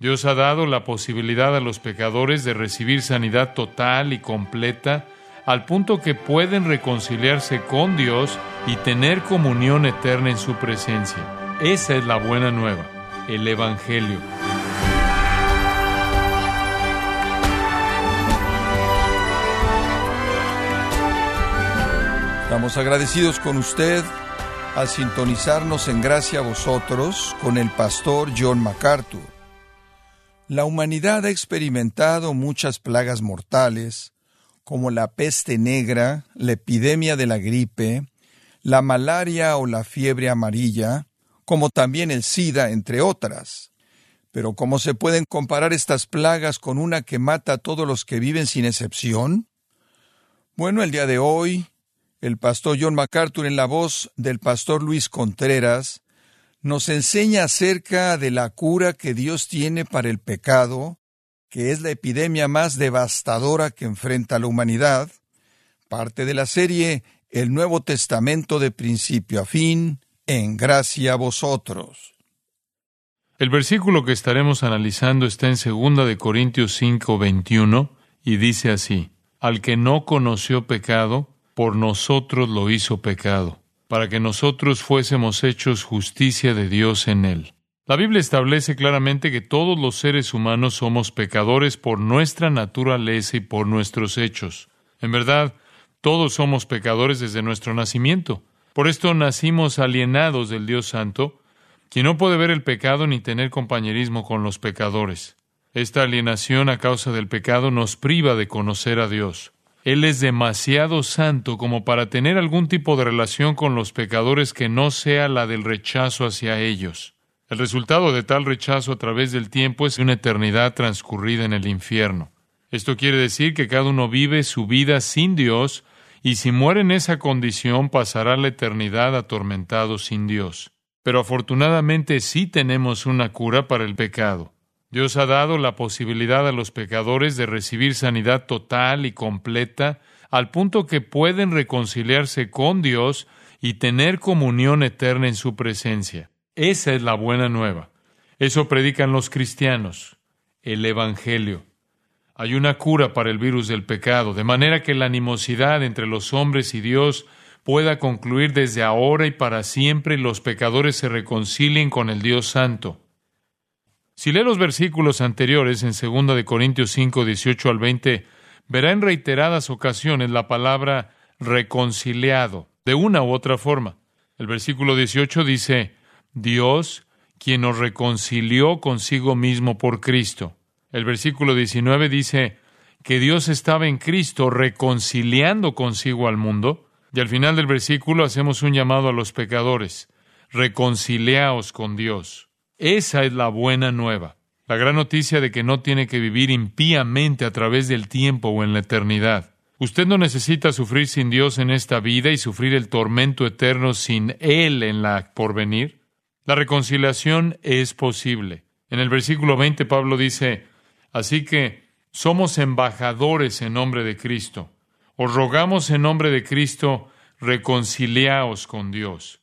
Dios ha dado la posibilidad a los pecadores de recibir sanidad total y completa al punto que pueden reconciliarse con Dios y tener comunión eterna en su presencia. Esa es la buena nueva, el Evangelio. Estamos agradecidos con usted al sintonizarnos en gracia a vosotros con el pastor John MacArthur. La humanidad ha experimentado muchas plagas mortales, como la peste negra, la epidemia de la gripe, la malaria o la fiebre amarilla, como también el SIDA, entre otras. Pero ¿cómo se pueden comparar estas plagas con una que mata a todos los que viven sin excepción? Bueno, el día de hoy el pastor John MacArthur en la voz del pastor Luis Contreras nos enseña acerca de la cura que Dios tiene para el pecado, que es la epidemia más devastadora que enfrenta la humanidad, parte de la serie El Nuevo Testamento de principio a fin, en gracia a vosotros. El versículo que estaremos analizando está en 2 de Corintios 5, 21 y dice así: Al que no conoció pecado, por nosotros lo hizo pecado, para que nosotros fuésemos hechos justicia de Dios en él. La Biblia establece claramente que todos los seres humanos somos pecadores por nuestra naturaleza y por nuestros hechos. En verdad, todos somos pecadores desde nuestro nacimiento. Por esto nacimos alienados del Dios Santo, quien no puede ver el pecado ni tener compañerismo con los pecadores. Esta alienación a causa del pecado nos priva de conocer a Dios. Él es demasiado santo como para tener algún tipo de relación con los pecadores que no sea la del rechazo hacia ellos. El resultado de tal rechazo a través del tiempo es una eternidad transcurrida en el infierno. Esto quiere decir que cada uno vive su vida sin Dios y si muere en esa condición pasará la eternidad atormentado sin Dios. Pero afortunadamente sí tenemos una cura para el pecado. Dios ha dado la posibilidad a los pecadores de recibir sanidad total y completa, al punto que pueden reconciliarse con Dios y tener comunión eterna en su presencia. Esa es la buena nueva. Eso predican los cristianos, el Evangelio. Hay una cura para el virus del pecado, de manera que la animosidad entre los hombres y Dios pueda concluir desde ahora y para siempre y los pecadores se reconcilien con el Dios Santo. Si lee los versículos anteriores en 2 de Corintios 5, 18 al 20, verá en reiteradas ocasiones la palabra reconciliado, de una u otra forma. El versículo 18 dice, Dios, quien nos reconcilió consigo mismo por Cristo. El versículo 19 dice que Dios estaba en Cristo reconciliando consigo al mundo. Y al final del versículo hacemos un llamado a los pecadores, reconciliaos con Dios. Esa es la buena nueva. La gran noticia de que no tiene que vivir impíamente a través del tiempo o en la eternidad. Usted no necesita sufrir sin Dios en esta vida y sufrir el tormento eterno sin Él en la porvenir. La reconciliación es posible. En el versículo 20 Pablo dice, Así que somos embajadores en nombre de Cristo. Os rogamos en nombre de Cristo, reconciliaos con Dios.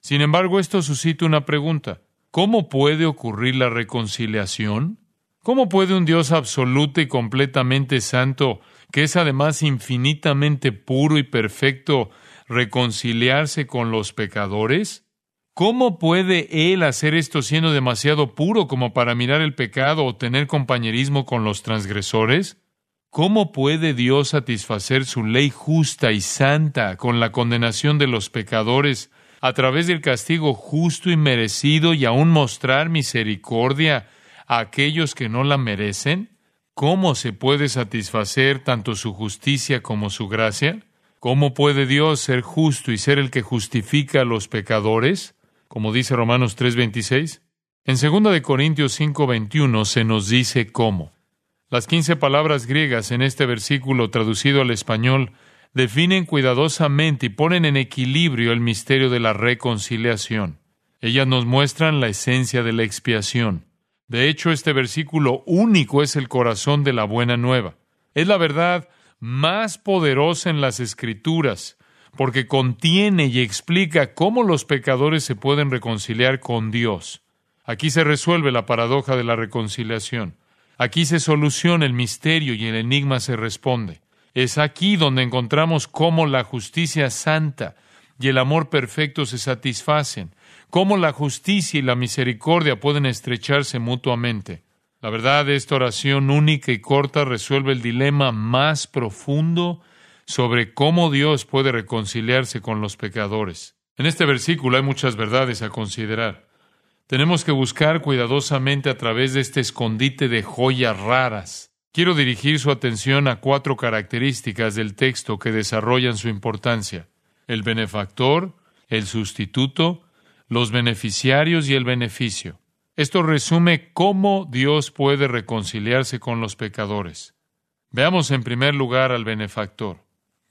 Sin embargo, esto suscita una pregunta. ¿Cómo puede ocurrir la reconciliación? ¿Cómo puede un Dios absoluto y completamente santo, que es además infinitamente puro y perfecto, reconciliarse con los pecadores? ¿Cómo puede Él hacer esto siendo demasiado puro como para mirar el pecado o tener compañerismo con los transgresores? ¿Cómo puede Dios satisfacer su ley justa y santa con la condenación de los pecadores a través del castigo justo y merecido y aún mostrar misericordia a aquellos que no la merecen? ¿Cómo se puede satisfacer tanto su justicia como su gracia? ¿Cómo puede Dios ser justo y ser el que justifica a los pecadores? Como dice Romanos 3:26. En 2 de Corintios 5:21 se nos dice cómo. Las quince palabras griegas en este versículo traducido al español definen cuidadosamente y ponen en equilibrio el misterio de la reconciliación. Ellas nos muestran la esencia de la expiación. De hecho, este versículo único es el corazón de la buena nueva. Es la verdad más poderosa en las escrituras, porque contiene y explica cómo los pecadores se pueden reconciliar con Dios. Aquí se resuelve la paradoja de la reconciliación. Aquí se soluciona el misterio y el enigma se responde. Es aquí donde encontramos cómo la justicia santa y el amor perfecto se satisfacen, cómo la justicia y la misericordia pueden estrecharse mutuamente. La verdad, de esta oración única y corta resuelve el dilema más profundo sobre cómo Dios puede reconciliarse con los pecadores. En este versículo hay muchas verdades a considerar. Tenemos que buscar cuidadosamente a través de este escondite de joyas raras. Quiero dirigir su atención a cuatro características del texto que desarrollan su importancia. El benefactor, el sustituto, los beneficiarios y el beneficio. Esto resume cómo Dios puede reconciliarse con los pecadores. Veamos en primer lugar al benefactor.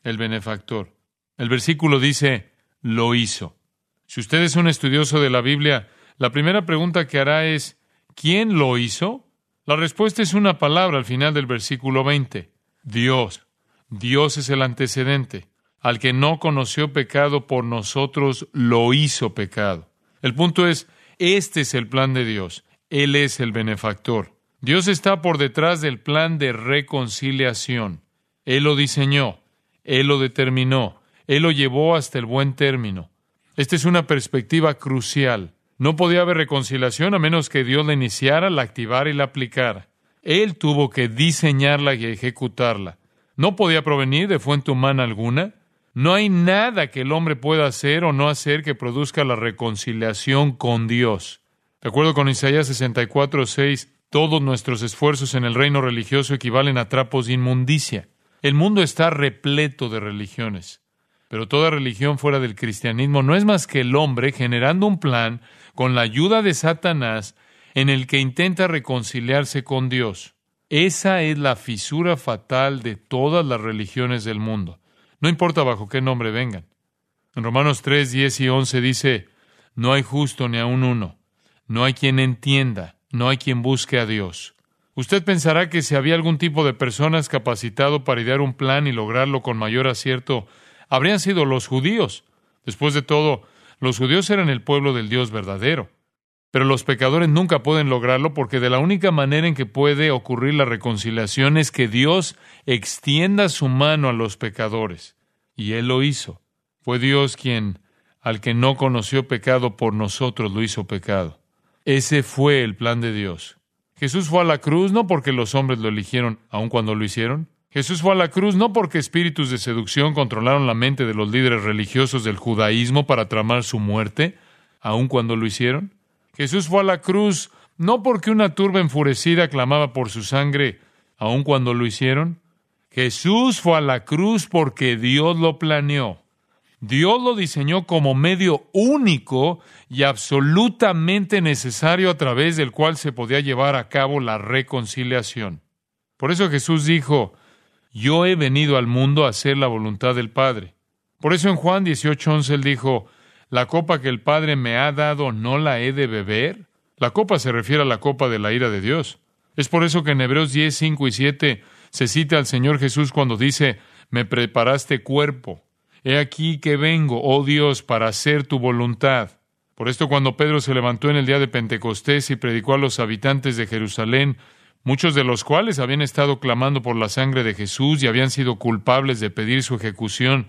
El benefactor. El versículo dice, lo hizo. Si usted es un estudioso de la Biblia, la primera pregunta que hará es, ¿quién lo hizo? La respuesta es una palabra al final del versículo 20. Dios. Dios es el antecedente. Al que no conoció pecado por nosotros, lo hizo pecado. El punto es, este es el plan de Dios. Él es el benefactor. Dios está por detrás del plan de reconciliación. Él lo diseñó, Él lo determinó, Él lo llevó hasta el buen término. Esta es una perspectiva crucial. No podía haber reconciliación a menos que Dios la iniciara, la activara y la aplicara. Él tuvo que diseñarla y ejecutarla. No podía provenir de fuente humana alguna. No hay nada que el hombre pueda hacer o no hacer que produzca la reconciliación con Dios. De acuerdo con Isaías 64, 6, todos nuestros esfuerzos en el reino religioso equivalen a trapos de inmundicia. El mundo está repleto de religiones. Pero toda religión fuera del cristianismo no es más que el hombre generando un plan con la ayuda de Satanás en el que intenta reconciliarse con Dios. Esa es la fisura fatal de todas las religiones del mundo. No importa bajo qué nombre vengan. En Romanos 3, 10 y 11 dice, no hay justo ni aun uno, no hay quien entienda, no hay quien busque a Dios. Usted pensará que si había algún tipo de personas capacitado para idear un plan y lograrlo con mayor acierto, habrían sido los judíos. Después de todo, los judíos eran el pueblo del Dios verdadero. Pero los pecadores nunca pueden lograrlo porque de la única manera en que puede ocurrir la reconciliación es que Dios extienda su mano a los pecadores. Y Él lo hizo. Fue Dios quien, al que no conoció pecado por nosotros, lo hizo pecado. Ese fue el plan de Dios. Jesús fue a la cruz no porque los hombres lo eligieron, aun cuando lo hicieron. Jesús fue a la cruz no porque espíritus de seducción controlaron la mente de los líderes religiosos del judaísmo para tramar su muerte, aun cuando lo hicieron. Jesús fue a la cruz no porque una turba enfurecida clamaba por su sangre, aun cuando lo hicieron. Jesús fue a la cruz porque Dios lo planeó. Dios lo diseñó como medio único y absolutamente necesario a través del cual se podía llevar a cabo la reconciliación. Por eso Jesús dijo, yo he venido al mundo a hacer la voluntad del Padre. Por eso en Juan 18:11 él dijo, la copa que el Padre me ha dado no la he de beber. La copa se refiere a la copa de la ira de Dios. Es por eso que en Hebreos 10, 5 y 7 se cita al Señor Jesús cuando dice, me preparaste cuerpo. He aquí que vengo, oh Dios, para hacer tu voluntad. Por esto cuando Pedro se levantó en el día de Pentecostés y predicó a los habitantes de Jerusalén, muchos de los cuales habían estado clamando por la sangre de Jesús y habían sido culpables de pedir su ejecución.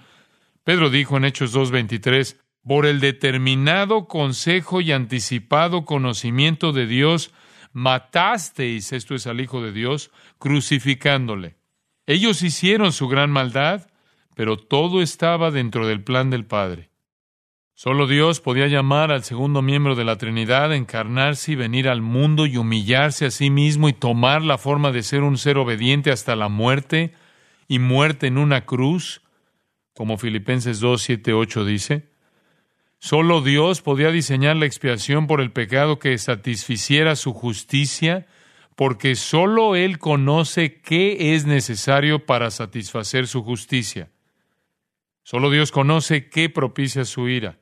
Pedro dijo en Hechos 2.23, por el determinado consejo y anticipado conocimiento de Dios, matasteis, esto es al Hijo de Dios, crucificándole. Ellos hicieron su gran maldad, pero todo estaba dentro del plan del Padre. Solo Dios podía llamar al segundo miembro de la Trinidad, encarnarse y venir al mundo y humillarse a sí mismo y tomar la forma de ser un ser obediente hasta la muerte y muerte en una cruz, como Filipenses 2, 7, 8 dice. Solo Dios podía diseñar la expiación por el pecado que satisficiera su justicia, porque solo Él conoce qué es necesario para satisfacer su justicia. Solo Dios conoce qué propicia su ira.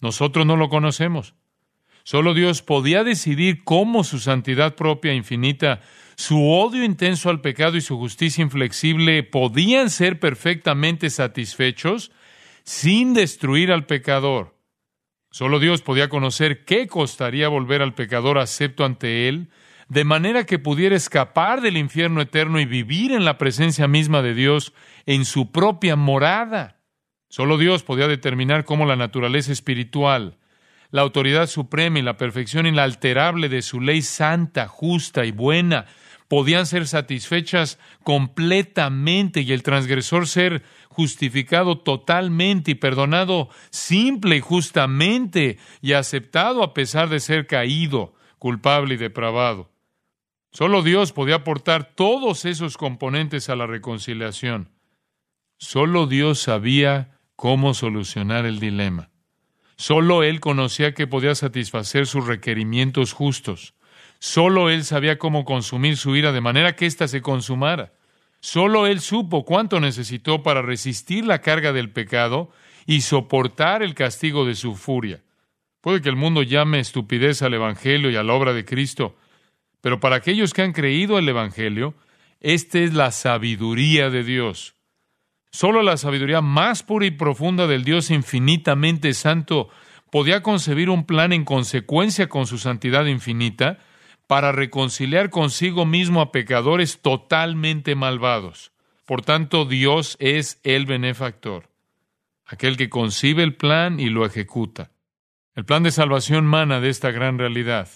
Nosotros no lo conocemos. Solo Dios podía decidir cómo su santidad propia infinita, su odio intenso al pecado y su justicia inflexible podían ser perfectamente satisfechos sin destruir al pecador. Solo Dios podía conocer qué costaría volver al pecador acepto ante Él, de manera que pudiera escapar del infierno eterno y vivir en la presencia misma de Dios en su propia morada. Solo Dios podía determinar cómo la naturaleza espiritual, la autoridad suprema y la perfección inalterable de su ley santa, justa y buena podían ser satisfechas completamente y el transgresor ser justificado totalmente y perdonado simple y justamente y aceptado a pesar de ser caído, culpable y depravado. Solo Dios podía aportar todos esos componentes a la reconciliación. Solo Dios sabía cómo solucionar el dilema. Solo Él conocía que podía satisfacer sus requerimientos justos. Solo Él sabía cómo consumir su ira de manera que ésta se consumara. Solo Él supo cuánto necesitó para resistir la carga del pecado y soportar el castigo de su furia. Puede que el mundo llame estupidez al Evangelio y a la obra de Cristo, pero para aquellos que han creído el Evangelio, esta es la sabiduría de Dios. Solo la sabiduría más pura y profunda del Dios infinitamente santo podía concebir un plan en consecuencia con su santidad infinita para reconciliar consigo mismo a pecadores totalmente malvados. Por tanto, Dios es el benefactor, aquel que concibe el plan y lo ejecuta. El plan de salvación mana de esta gran realidad.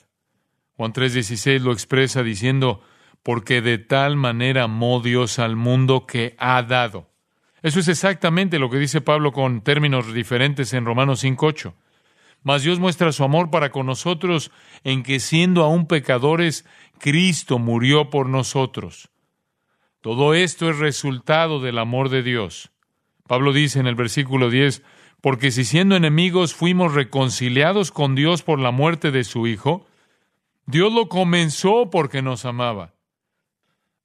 Juan 3:16 lo expresa diciendo, porque de tal manera amó Dios al mundo que ha dado. Eso es exactamente lo que dice Pablo con términos diferentes en Romanos 5:8. Mas Dios muestra su amor para con nosotros en que siendo aún pecadores, Cristo murió por nosotros. Todo esto es resultado del amor de Dios. Pablo dice en el versículo 10, porque si siendo enemigos fuimos reconciliados con Dios por la muerte de su Hijo, Dios lo comenzó porque nos amaba.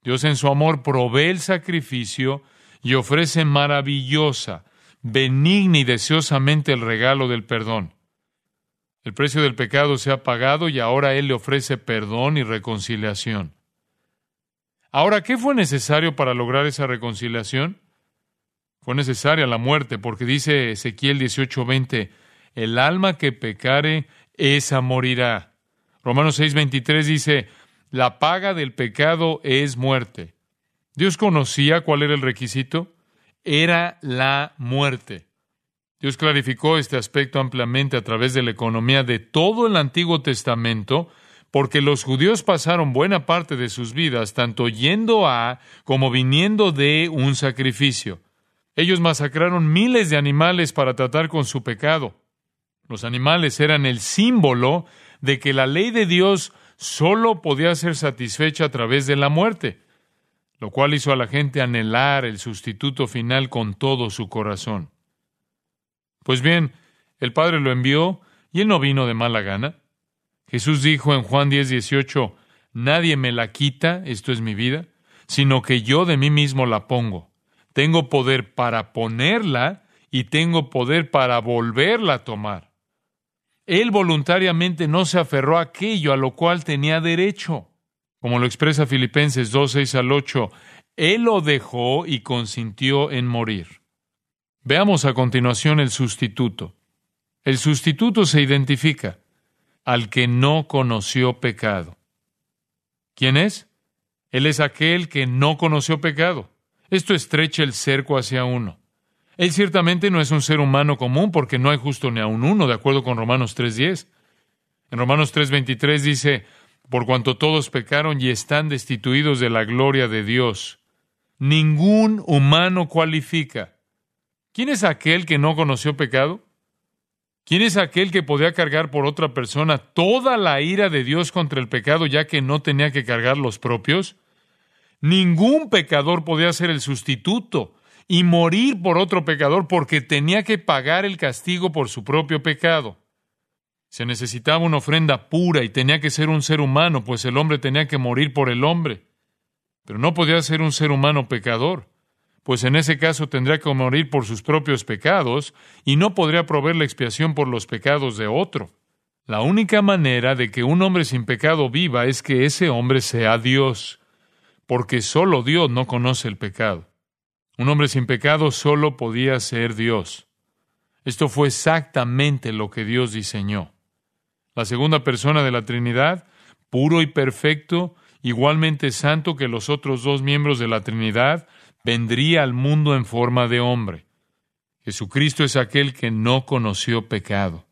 Dios en su amor provee el sacrificio y ofrece maravillosa, benigna y deseosamente el regalo del perdón. El precio del pecado se ha pagado y ahora Él le ofrece perdón y reconciliación. Ahora, ¿qué fue necesario para lograr esa reconciliación? Fue necesaria la muerte, porque dice Ezequiel 18:20, el alma que pecare, esa morirá. Romanos 6:23 dice, la paga del pecado es muerte. Dios conocía cuál era el requisito. Era la muerte. Dios clarificó este aspecto ampliamente a través de la economía de todo el Antiguo Testamento, porque los judíos pasaron buena parte de sus vidas tanto yendo a como viniendo de un sacrificio. Ellos masacraron miles de animales para tratar con su pecado. Los animales eran el símbolo de que la ley de Dios solo podía ser satisfecha a través de la muerte lo cual hizo a la gente anhelar el sustituto final con todo su corazón. Pues bien, el Padre lo envió y él no vino de mala gana. Jesús dijo en Juan 10, 18, Nadie me la quita, esto es mi vida, sino que yo de mí mismo la pongo. Tengo poder para ponerla y tengo poder para volverla a tomar. Él voluntariamente no se aferró a aquello a lo cual tenía derecho. Como lo expresa Filipenses 2, 6 al 8, Él lo dejó y consintió en morir. Veamos a continuación el sustituto. El sustituto se identifica al que no conoció pecado. ¿Quién es? Él es aquel que no conoció pecado. Esto estrecha el cerco hacia uno. Él ciertamente no es un ser humano común porque no hay justo ni a un uno, de acuerdo con Romanos 3.10. En Romanos 3.23 dice, por cuanto todos pecaron y están destituidos de la gloria de Dios. Ningún humano cualifica. ¿Quién es aquel que no conoció pecado? ¿Quién es aquel que podía cargar por otra persona toda la ira de Dios contra el pecado ya que no tenía que cargar los propios? Ningún pecador podía ser el sustituto y morir por otro pecador porque tenía que pagar el castigo por su propio pecado. Se necesitaba una ofrenda pura y tenía que ser un ser humano, pues el hombre tenía que morir por el hombre. Pero no podía ser un ser humano pecador, pues en ese caso tendría que morir por sus propios pecados y no podría proveer la expiación por los pecados de otro. La única manera de que un hombre sin pecado viva es que ese hombre sea Dios, porque solo Dios no conoce el pecado. Un hombre sin pecado solo podía ser Dios. Esto fue exactamente lo que Dios diseñó. La segunda persona de la Trinidad, puro y perfecto, igualmente santo que los otros dos miembros de la Trinidad, vendría al mundo en forma de hombre. Jesucristo es aquel que no conoció pecado.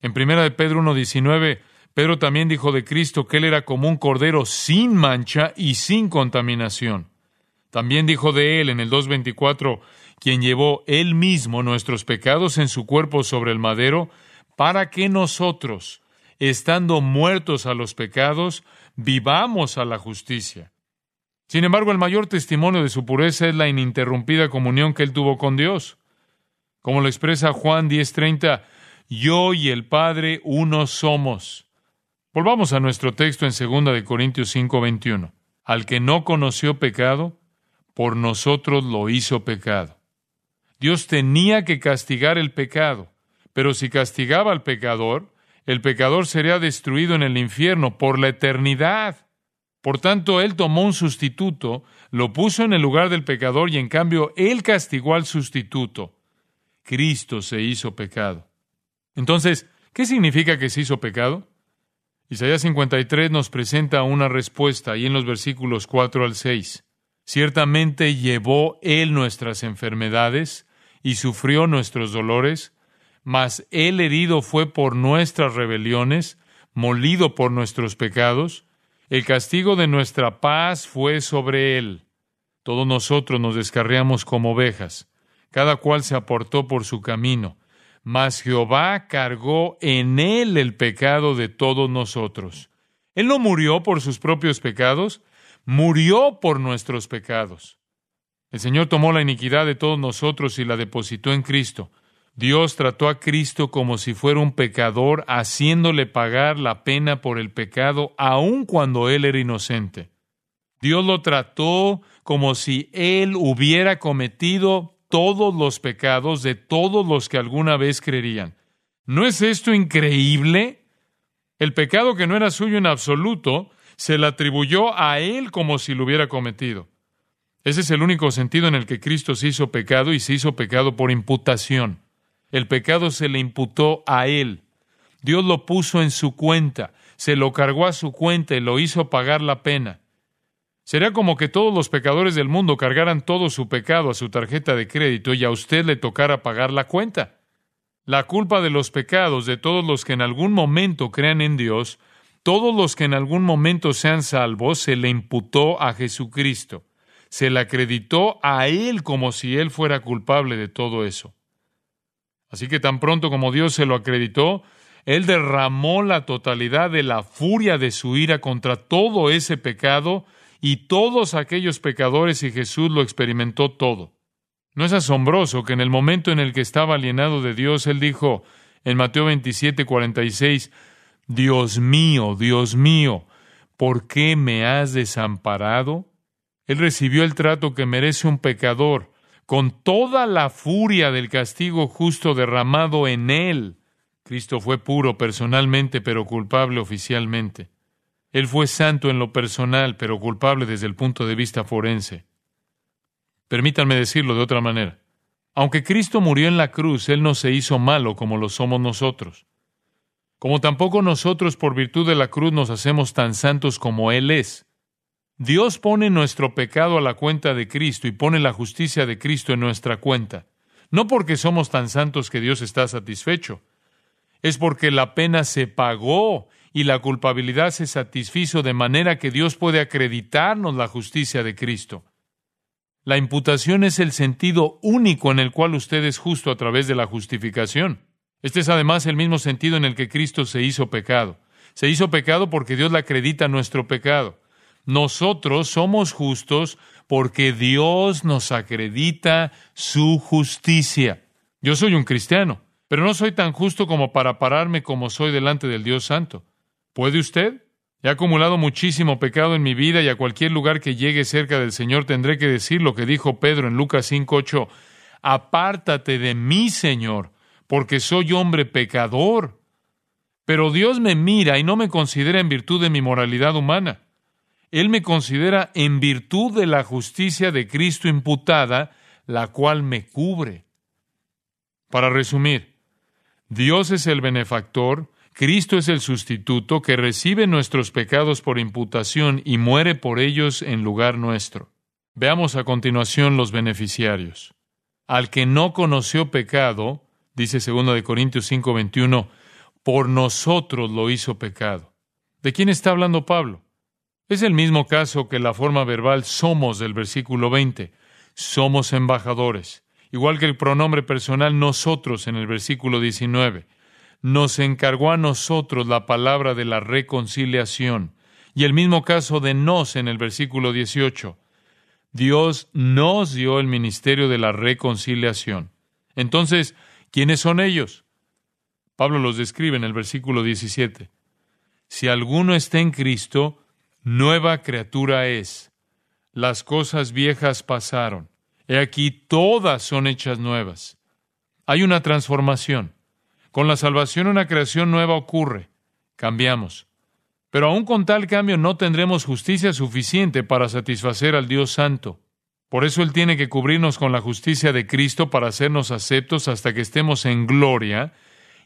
En primera de Pedro 1.19, Pedro también dijo de Cristo que él era como un cordero sin mancha y sin contaminación. También dijo de él en el 2.24, quien llevó él mismo nuestros pecados en su cuerpo sobre el madero, para que nosotros, estando muertos a los pecados, vivamos a la justicia. Sin embargo, el mayor testimonio de su pureza es la ininterrumpida comunión que él tuvo con Dios. Como lo expresa Juan 10:30, yo y el Padre uno somos. Volvamos a nuestro texto en 2 de Corintios 5:21. Al que no conoció pecado, por nosotros lo hizo pecado. Dios tenía que castigar el pecado, pero si castigaba al pecador, el pecador sería destruido en el infierno por la eternidad. Por tanto, Él tomó un sustituto, lo puso en el lugar del pecador y en cambio Él castigó al sustituto. Cristo se hizo pecado. Entonces, ¿qué significa que se hizo pecado? Isaías 53 nos presenta una respuesta ahí en los versículos 4 al 6. Ciertamente llevó Él nuestras enfermedades y sufrió nuestros dolores, mas Él herido fue por nuestras rebeliones, molido por nuestros pecados, el castigo de nuestra paz fue sobre Él. Todos nosotros nos descarriamos como ovejas, cada cual se aportó por su camino, mas Jehová cargó en Él el pecado de todos nosotros. Él no murió por sus propios pecados, murió por nuestros pecados. El Señor tomó la iniquidad de todos nosotros y la depositó en Cristo. Dios trató a Cristo como si fuera un pecador, haciéndole pagar la pena por el pecado, aun cuando él era inocente. Dios lo trató como si él hubiera cometido todos los pecados de todos los que alguna vez creerían. ¿No es esto increíble? El pecado que no era suyo en absoluto se le atribuyó a él como si lo hubiera cometido. Ese es el único sentido en el que Cristo se hizo pecado y se hizo pecado por imputación. El pecado se le imputó a él. Dios lo puso en su cuenta, se lo cargó a su cuenta y lo hizo pagar la pena. Sería como que todos los pecadores del mundo cargaran todo su pecado a su tarjeta de crédito y a usted le tocara pagar la cuenta. La culpa de los pecados de todos los que en algún momento crean en Dios todos los que en algún momento sean salvos se le imputó a Jesucristo. Se le acreditó a Él como si Él fuera culpable de todo eso. Así que tan pronto como Dios se lo acreditó, Él derramó la totalidad de la furia de su ira contra todo ese pecado y todos aquellos pecadores y Jesús lo experimentó todo. ¿No es asombroso que en el momento en el que estaba alienado de Dios, Él dijo en Mateo 27, 46, Dios mío, Dios mío, ¿por qué me has desamparado? Él recibió el trato que merece un pecador, con toda la furia del castigo justo derramado en él. Cristo fue puro personalmente, pero culpable oficialmente. Él fue santo en lo personal, pero culpable desde el punto de vista forense. Permítanme decirlo de otra manera. Aunque Cristo murió en la cruz, Él no se hizo malo como lo somos nosotros como tampoco nosotros por virtud de la cruz nos hacemos tan santos como Él es. Dios pone nuestro pecado a la cuenta de Cristo y pone la justicia de Cristo en nuestra cuenta, no porque somos tan santos que Dios está satisfecho, es porque la pena se pagó y la culpabilidad se satisfizo de manera que Dios puede acreditarnos la justicia de Cristo. La imputación es el sentido único en el cual usted es justo a través de la justificación. Este es además el mismo sentido en el que Cristo se hizo pecado. Se hizo pecado porque Dios le acredita nuestro pecado. Nosotros somos justos porque Dios nos acredita su justicia. Yo soy un cristiano, pero no soy tan justo como para pararme como soy delante del Dios Santo. ¿Puede usted? He acumulado muchísimo pecado en mi vida y a cualquier lugar que llegue cerca del Señor tendré que decir lo que dijo Pedro en Lucas 5:8. Apártate de mí, Señor, porque soy hombre pecador. Pero Dios me mira y no me considera en virtud de mi moralidad humana. Él me considera en virtud de la justicia de Cristo imputada, la cual me cubre. Para resumir, Dios es el benefactor, Cristo es el sustituto que recibe nuestros pecados por imputación y muere por ellos en lugar nuestro. Veamos a continuación los beneficiarios. Al que no conoció pecado, dice 2 de Corintios 5:21, por nosotros lo hizo pecado. ¿De quién está hablando Pablo? Es el mismo caso que la forma verbal somos del versículo 20. Somos embajadores, igual que el pronombre personal nosotros en el versículo 19 nos encargó a nosotros la palabra de la reconciliación. Y el mismo caso de nos en el versículo 18. Dios nos dio el ministerio de la reconciliación. Entonces, ¿quiénes son ellos? Pablo los describe en el versículo 17. Si alguno está en Cristo, nueva criatura es. Las cosas viejas pasaron. He aquí todas son hechas nuevas. Hay una transformación. Con la salvación una creación nueva ocurre. Cambiamos. Pero aún con tal cambio no tendremos justicia suficiente para satisfacer al Dios Santo. Por eso Él tiene que cubrirnos con la justicia de Cristo para hacernos aceptos hasta que estemos en gloria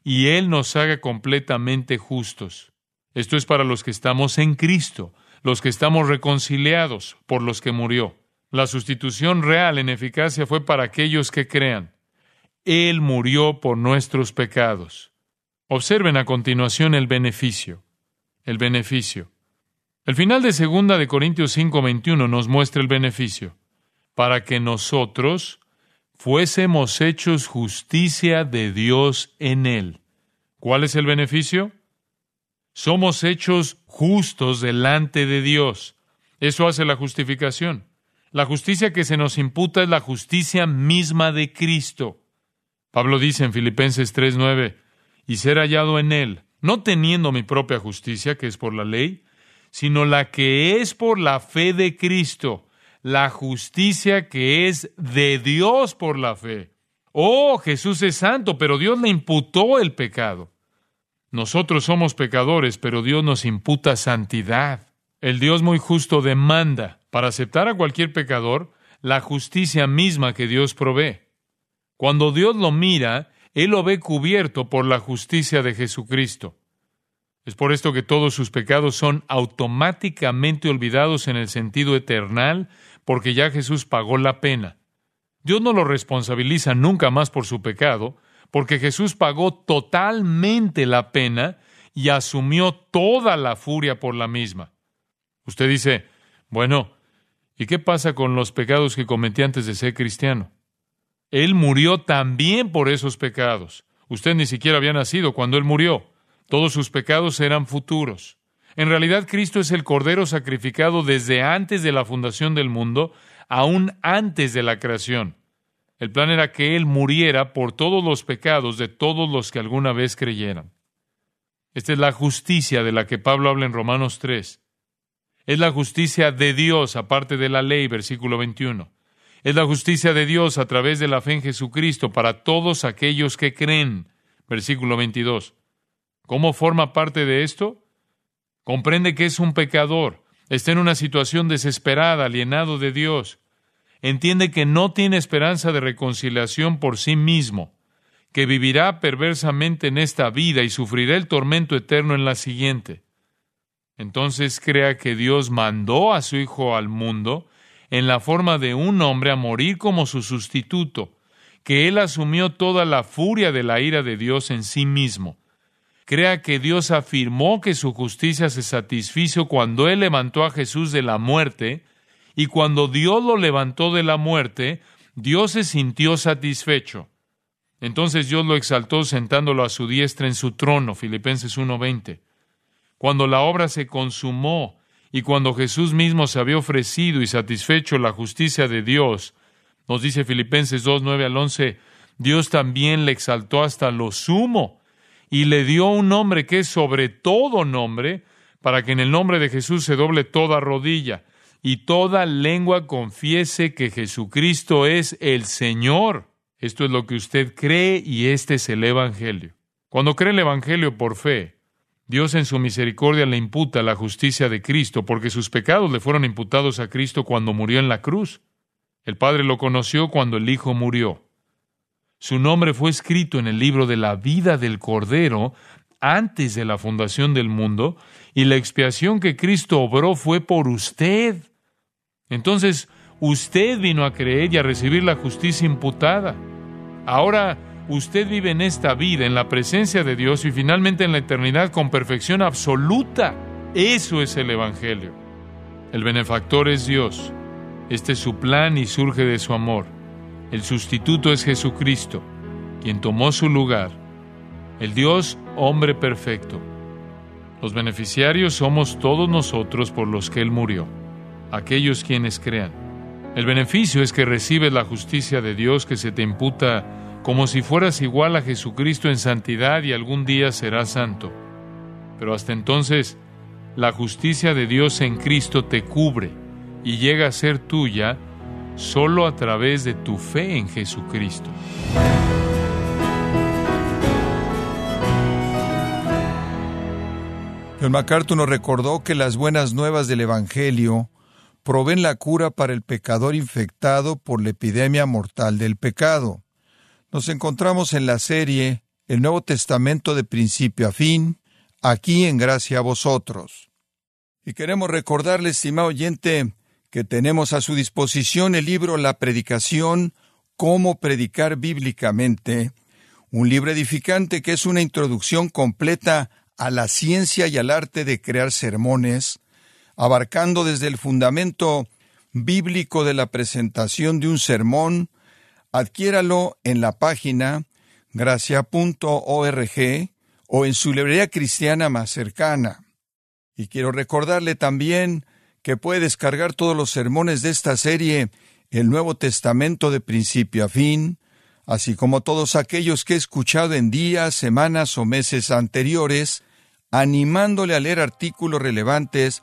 y Él nos haga completamente justos. Esto es para los que estamos en Cristo, los que estamos reconciliados por los que murió. La sustitución real en eficacia fue para aquellos que crean. Él murió por nuestros pecados. Observen a continuación el beneficio. El beneficio. El final de segunda de Corintios 5:21 nos muestra el beneficio. Para que nosotros fuésemos hechos justicia de Dios en él. ¿Cuál es el beneficio? Somos hechos justos delante de Dios. Eso hace la justificación. La justicia que se nos imputa es la justicia misma de Cristo. Pablo dice en Filipenses 3:9, y ser hallado en él, no teniendo mi propia justicia, que es por la ley, sino la que es por la fe de Cristo, la justicia que es de Dios por la fe. Oh, Jesús es santo, pero Dios le imputó el pecado. Nosotros somos pecadores, pero Dios nos imputa santidad. El Dios muy justo demanda, para aceptar a cualquier pecador, la justicia misma que Dios provee. Cuando Dios lo mira, Él lo ve cubierto por la justicia de Jesucristo. Es por esto que todos sus pecados son automáticamente olvidados en el sentido eternal, porque ya Jesús pagó la pena. Dios no lo responsabiliza nunca más por su pecado, porque Jesús pagó totalmente la pena y asumió toda la furia por la misma. Usted dice, bueno, ¿y qué pasa con los pecados que cometí antes de ser cristiano? Él murió también por esos pecados. Usted ni siquiera había nacido cuando Él murió. Todos sus pecados eran futuros. En realidad Cristo es el Cordero sacrificado desde antes de la fundación del mundo, aún antes de la creación. El plan era que Él muriera por todos los pecados de todos los que alguna vez creyeran. Esta es la justicia de la que Pablo habla en Romanos 3. Es la justicia de Dios aparte de la ley, versículo 21. Es la justicia de Dios a través de la fe en Jesucristo para todos aquellos que creen. Versículo 22. ¿Cómo forma parte de esto? Comprende que es un pecador, está en una situación desesperada, alienado de Dios. Entiende que no tiene esperanza de reconciliación por sí mismo, que vivirá perversamente en esta vida y sufrirá el tormento eterno en la siguiente. Entonces crea que Dios mandó a su Hijo al mundo en la forma de un hombre a morir como su sustituto, que él asumió toda la furia de la ira de Dios en sí mismo. Crea que Dios afirmó que su justicia se satisfizo cuando él levantó a Jesús de la muerte, y cuando Dios lo levantó de la muerte, Dios se sintió satisfecho. Entonces Dios lo exaltó sentándolo a su diestra en su trono, Filipenses 1:20. Cuando la obra se consumó, y cuando Jesús mismo se había ofrecido y satisfecho la justicia de Dios, nos dice Filipenses 2, 9 al 11, Dios también le exaltó hasta lo sumo y le dio un nombre que es sobre todo nombre, para que en el nombre de Jesús se doble toda rodilla y toda lengua confiese que Jesucristo es el Señor. Esto es lo que usted cree y este es el Evangelio. Cuando cree el Evangelio por fe, Dios en su misericordia le imputa la justicia de Cristo, porque sus pecados le fueron imputados a Cristo cuando murió en la cruz. El Padre lo conoció cuando el Hijo murió. Su nombre fue escrito en el libro de la vida del Cordero antes de la fundación del mundo y la expiación que Cristo obró fue por usted. Entonces, usted vino a creer y a recibir la justicia imputada. Ahora, usted vive en esta vida, en la presencia de Dios y finalmente en la eternidad con perfección absoluta. Eso es el Evangelio. El benefactor es Dios. Este es su plan y surge de su amor. El sustituto es Jesucristo, quien tomó su lugar. El Dios hombre perfecto. Los beneficiarios somos todos nosotros por los que Él murió, aquellos quienes crean. El beneficio es que recibes la justicia de Dios que se te imputa como si fueras igual a Jesucristo en santidad y algún día serás santo. Pero hasta entonces, la justicia de Dios en Cristo te cubre y llega a ser tuya solo a través de tu fe en Jesucristo. John MacArthur nos recordó que las buenas nuevas del Evangelio proveen la cura para el pecador infectado por la epidemia mortal del pecado. Nos encontramos en la serie El Nuevo Testamento de principio a fin, aquí en gracia a vosotros. Y queremos recordarle, estimado oyente, que tenemos a su disposición el libro La Predicación, Cómo Predicar Bíblicamente, un libro edificante que es una introducción completa a la ciencia y al arte de crear sermones, abarcando desde el fundamento bíblico de la presentación de un sermón, adquiéralo en la página gracia.org o en su librería cristiana más cercana. Y quiero recordarle también que puede descargar todos los sermones de esta serie, el Nuevo Testamento de principio a fin, así como todos aquellos que he escuchado en días, semanas o meses anteriores, animándole a leer artículos relevantes